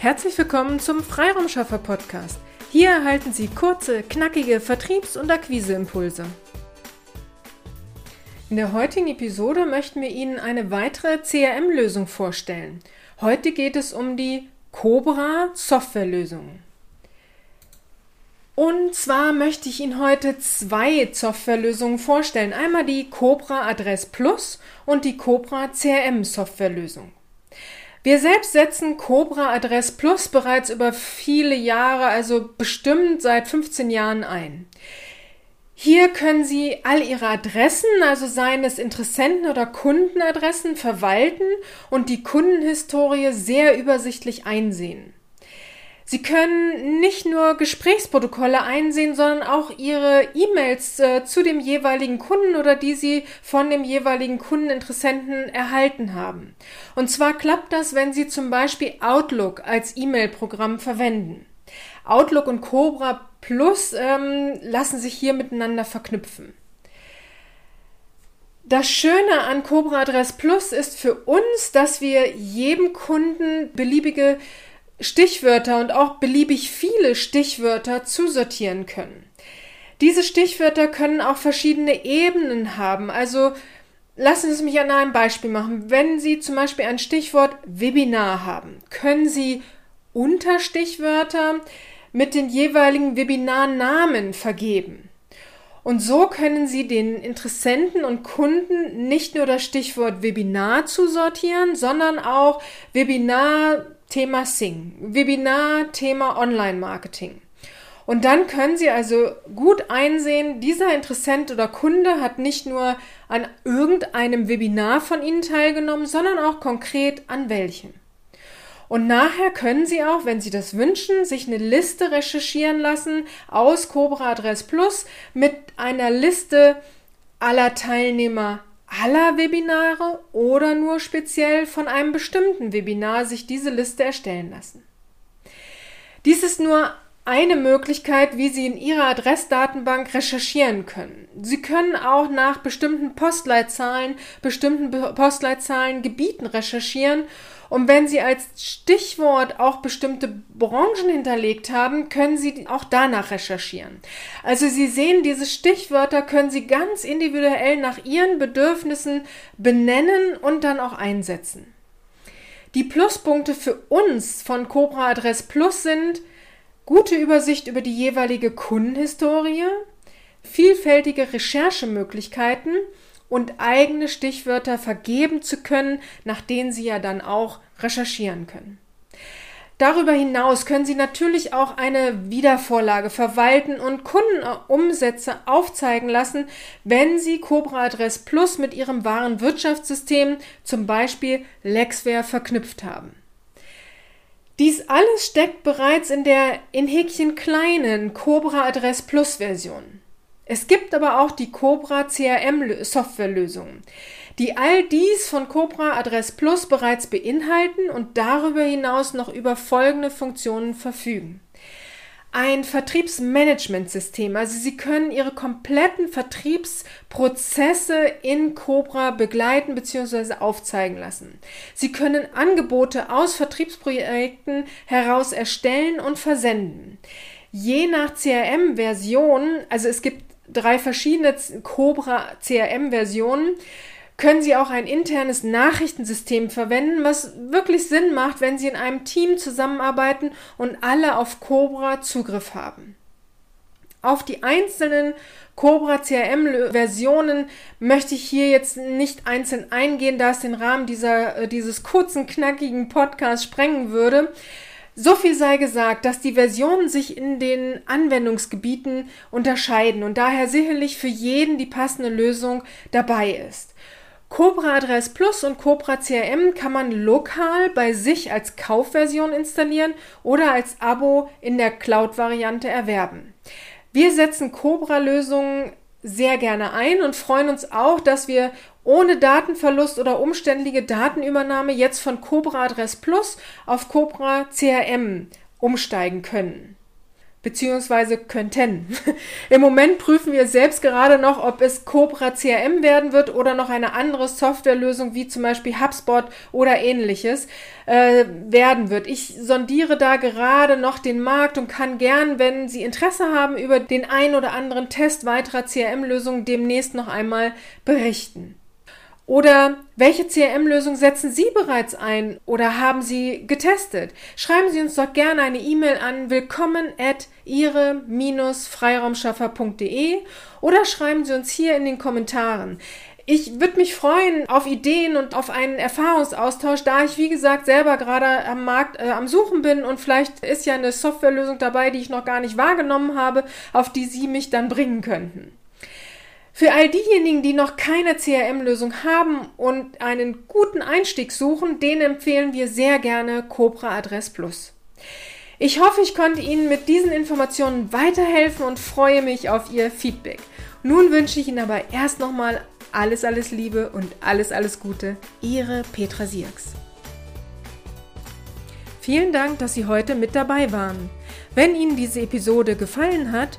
Herzlich willkommen zum Freiraumschaffer Podcast. Hier erhalten Sie kurze, knackige Vertriebs- und Akquiseimpulse. In der heutigen Episode möchten wir Ihnen eine weitere CRM-Lösung vorstellen. Heute geht es um die Cobra Softwarelösung. Und zwar möchte ich Ihnen heute zwei Softwarelösungen vorstellen. Einmal die Cobra Adress Plus und die Cobra CRM Softwarelösung. Wir selbst setzen Cobra Adress Plus bereits über viele Jahre, also bestimmt seit 15 Jahren ein. Hier können Sie all Ihre Adressen, also seien es Interessenten- oder Kundenadressen, verwalten und die Kundenhistorie sehr übersichtlich einsehen. Sie können nicht nur Gesprächsprotokolle einsehen, sondern auch Ihre E-Mails äh, zu dem jeweiligen Kunden oder die Sie von dem jeweiligen Kundeninteressenten erhalten haben. Und zwar klappt das, wenn Sie zum Beispiel Outlook als E-Mail-Programm verwenden. Outlook und Cobra Plus ähm, lassen sich hier miteinander verknüpfen. Das Schöne an Cobra Adress Plus ist für uns, dass wir jedem Kunden beliebige Stichwörter und auch beliebig viele Stichwörter zusortieren können. Diese Stichwörter können auch verschiedene Ebenen haben. Also lassen Sie es mich an einem Beispiel machen. Wenn Sie zum Beispiel ein Stichwort Webinar haben, können Sie Unterstichwörter mit den jeweiligen Webinarnamen vergeben. Und so können Sie den Interessenten und Kunden nicht nur das Stichwort Webinar zusortieren, sondern auch Webinar Thema Sing, Webinar, Thema Online-Marketing. Und dann können Sie also gut einsehen, dieser Interessent oder Kunde hat nicht nur an irgendeinem Webinar von Ihnen teilgenommen, sondern auch konkret an welchem. Und nachher können Sie auch, wenn Sie das wünschen, sich eine Liste recherchieren lassen aus Cobra Adress Plus mit einer Liste aller Teilnehmer aller Webinare oder nur speziell von einem bestimmten Webinar sich diese Liste erstellen lassen. Dies ist nur eine Möglichkeit, wie Sie in Ihrer Adressdatenbank recherchieren können. Sie können auch nach bestimmten Postleitzahlen, bestimmten Postleitzahlengebieten recherchieren und wenn Sie als Stichwort auch bestimmte Branchen hinterlegt haben, können Sie auch danach recherchieren. Also Sie sehen, diese Stichwörter können Sie ganz individuell nach Ihren Bedürfnissen benennen und dann auch einsetzen. Die Pluspunkte für uns von Cobra Adress Plus sind gute Übersicht über die jeweilige Kundenhistorie, vielfältige Recherchemöglichkeiten und eigene Stichwörter vergeben zu können, nach denen Sie ja dann auch recherchieren können. Darüber hinaus können Sie natürlich auch eine Wiedervorlage verwalten und Kundenumsätze aufzeigen lassen, wenn Sie Cobra Adress Plus mit Ihrem wahren Wirtschaftssystem, zum Beispiel Lexware, verknüpft haben. Dies alles steckt bereits in der in Häkchen kleinen Cobra Adress Plus Version. Es gibt aber auch die Cobra CRM Softwarelösungen, die all dies von Cobra Adress Plus bereits beinhalten und darüber hinaus noch über folgende Funktionen verfügen. Ein Vertriebsmanagementsystem, also Sie können Ihre kompletten Vertriebsprozesse in Cobra begleiten bzw. aufzeigen lassen. Sie können Angebote aus Vertriebsprojekten heraus erstellen und versenden. Je nach CRM-Version, also es gibt drei verschiedene Cobra CRM-Versionen können Sie auch ein internes Nachrichtensystem verwenden, was wirklich Sinn macht, wenn Sie in einem Team zusammenarbeiten und alle auf Cobra Zugriff haben. Auf die einzelnen Cobra CRM-Versionen möchte ich hier jetzt nicht einzeln eingehen, da es den Rahmen dieser, äh, dieses kurzen, knackigen Podcasts sprengen würde. So viel sei gesagt, dass die Versionen sich in den Anwendungsgebieten unterscheiden und daher sicherlich für jeden die passende Lösung dabei ist. Cobra Adress Plus und Cobra CRM kann man lokal bei sich als Kaufversion installieren oder als Abo in der Cloud-Variante erwerben. Wir setzen Cobra-Lösungen sehr gerne ein und freuen uns auch, dass wir ohne Datenverlust oder umständliche Datenübernahme jetzt von Cobra Adress Plus auf Cobra CRM umsteigen können. Beziehungsweise könnten. Im Moment prüfen wir selbst gerade noch, ob es Cobra CRM werden wird oder noch eine andere Softwarelösung wie zum Beispiel HubSpot oder ähnliches äh, werden wird. Ich sondiere da gerade noch den Markt und kann gern, wenn Sie Interesse haben, über den ein oder anderen Test weiterer CRM-Lösungen demnächst noch einmal berichten. Oder welche CRM-Lösung setzen Sie bereits ein oder haben Sie getestet? Schreiben Sie uns doch gerne eine E-Mail an willkommen at ihre-freiraumschaffer.de oder schreiben Sie uns hier in den Kommentaren. Ich würde mich freuen auf Ideen und auf einen Erfahrungsaustausch, da ich, wie gesagt, selber gerade am Markt äh, am Suchen bin und vielleicht ist ja eine Softwarelösung dabei, die ich noch gar nicht wahrgenommen habe, auf die Sie mich dann bringen könnten. Für all diejenigen, die noch keine CRM-Lösung haben und einen guten Einstieg suchen, denen empfehlen wir sehr gerne Cobra Adress Plus. Ich hoffe, ich konnte Ihnen mit diesen Informationen weiterhelfen und freue mich auf Ihr Feedback. Nun wünsche ich Ihnen aber erst nochmal alles, alles Liebe und alles, alles Gute. Ihre Petra Sierks. Vielen Dank, dass Sie heute mit dabei waren. Wenn Ihnen diese Episode gefallen hat,